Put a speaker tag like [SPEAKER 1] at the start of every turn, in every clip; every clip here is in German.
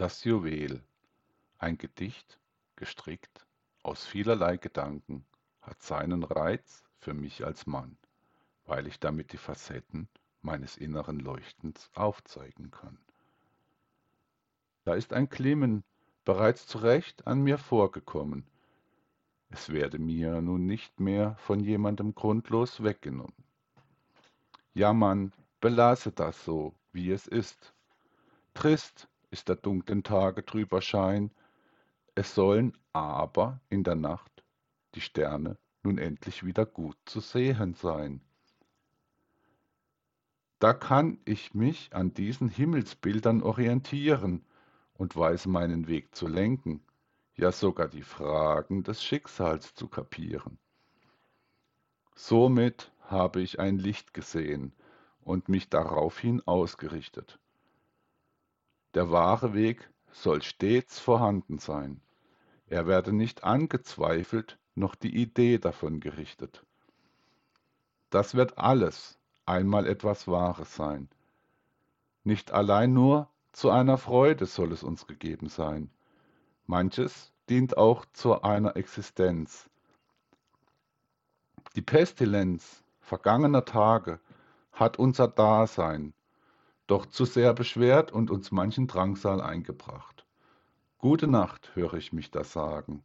[SPEAKER 1] Das Juwel. Ein Gedicht, gestrickt aus vielerlei Gedanken, hat seinen Reiz für mich als Mann, weil ich damit die Facetten meines inneren Leuchtens aufzeigen kann. Da ist ein Klimmen bereits zurecht an mir vorgekommen. Es werde mir nun nicht mehr von jemandem grundlos weggenommen. Ja, Mann, belasse das so, wie es ist. Trist ist der dunklen Tage trüber Schein, es sollen aber in der Nacht die Sterne nun endlich wieder gut zu sehen sein. Da kann ich mich an diesen Himmelsbildern orientieren und weiß meinen Weg zu lenken, ja sogar die Fragen des Schicksals zu kapieren. Somit habe ich ein Licht gesehen und mich daraufhin ausgerichtet. Der wahre Weg soll stets vorhanden sein. Er werde nicht angezweifelt, noch die Idee davon gerichtet. Das wird alles einmal etwas Wahres sein. Nicht allein nur zu einer Freude soll es uns gegeben sein. Manches dient auch zu einer Existenz. Die Pestilenz vergangener Tage hat unser Dasein doch zu sehr beschwert und uns manchen Drangsal eingebracht. Gute Nacht, höre ich mich da sagen.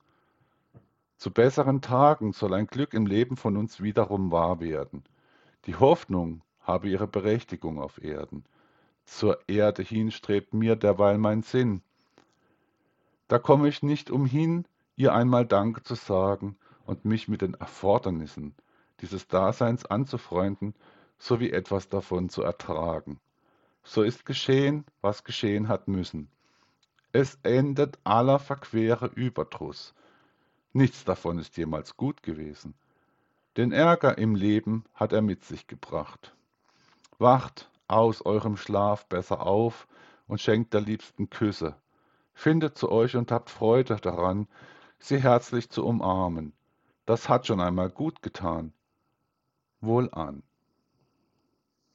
[SPEAKER 1] Zu besseren Tagen soll ein Glück im Leben von uns wiederum wahr werden. Die Hoffnung habe ihre Berechtigung auf Erden. Zur Erde hin strebt mir derweil mein Sinn. Da komme ich nicht umhin, ihr einmal Danke zu sagen und mich mit den Erfordernissen dieses Daseins anzufreunden, sowie etwas davon zu ertragen. So ist geschehen, was geschehen hat müssen. Es endet aller verquere Überdruss. Nichts davon ist jemals gut gewesen. Den Ärger im Leben hat er mit sich gebracht. Wacht aus eurem Schlaf besser auf und schenkt der Liebsten Küsse. Findet zu euch und habt Freude daran, sie herzlich zu umarmen. Das hat schon einmal gut getan. Wohlan.